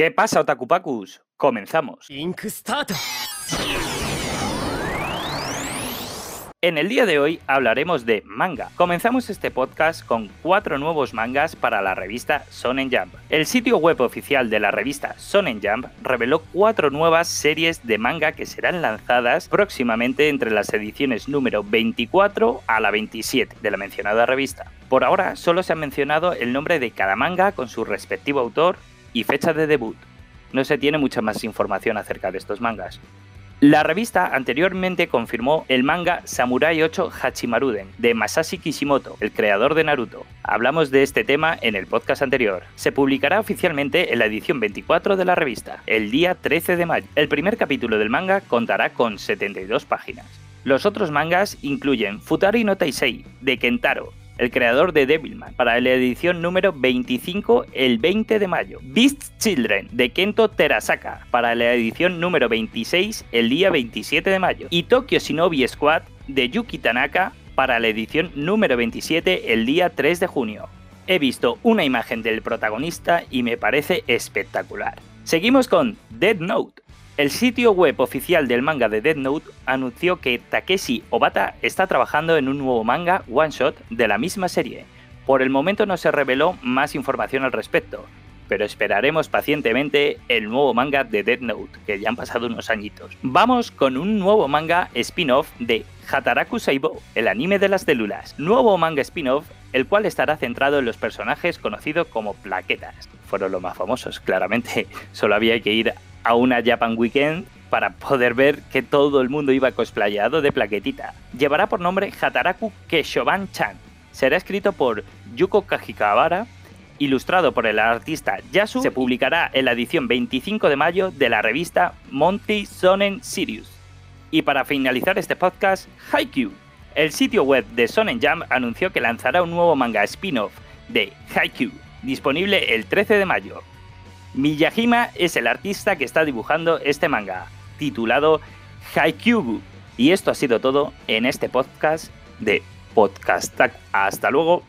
¿Qué pasa, Otakupacus? Comenzamos. En el día de hoy hablaremos de manga. Comenzamos este podcast con cuatro nuevos mangas para la revista Sonen Jump. El sitio web oficial de la revista Sonen Jump reveló cuatro nuevas series de manga que serán lanzadas próximamente entre las ediciones número 24 a la 27 de la mencionada revista. Por ahora solo se ha mencionado el nombre de cada manga con su respectivo autor y fecha de debut. No se tiene mucha más información acerca de estos mangas. La revista anteriormente confirmó el manga Samurai 8 Hachimaruden de Masashi Kishimoto, el creador de Naruto. Hablamos de este tema en el podcast anterior. Se publicará oficialmente en la edición 24 de la revista, el día 13 de mayo. El primer capítulo del manga contará con 72 páginas. Los otros mangas incluyen Futari no Taisei de Kentaro, el creador de Devilman, para la edición número 25 el 20 de mayo. Beast Children, de Kento Terasaka, para la edición número 26 el día 27 de mayo. Y Tokyo Shinobi Squad, de Yuki Tanaka, para la edición número 27 el día 3 de junio. He visto una imagen del protagonista y me parece espectacular. Seguimos con Dead Note, el sitio web oficial del manga de Death Note anunció que Takeshi Obata está trabajando en un nuevo manga one shot de la misma serie. Por el momento no se reveló más información al respecto, pero esperaremos pacientemente el nuevo manga de Death Note, que ya han pasado unos añitos. Vamos con un nuevo manga spin-off de Hataraku Saibo, el anime de las células. Nuevo manga spin-off, el cual estará centrado en los personajes conocidos como plaquetas. Fueron los más famosos, claramente. Solo había que ir a una Japan Weekend para poder ver que todo el mundo iba cosplayado de plaquetita. Llevará por nombre Hataraku Keshoban-chan. Será escrito por Yuko Kajikawara, ilustrado por el artista Yasu. Se publicará en la edición 25 de mayo de la revista Monty Sonen Sirius. Y para finalizar este podcast, Haikyuu. El sitio web de Sonen Jam anunció que lanzará un nuevo manga spin-off de Haikyuu, disponible el 13 de mayo. Miyajima es el artista que está dibujando este manga, titulado Haikyuu. Y esto ha sido todo en este podcast de Podcast. Hasta luego.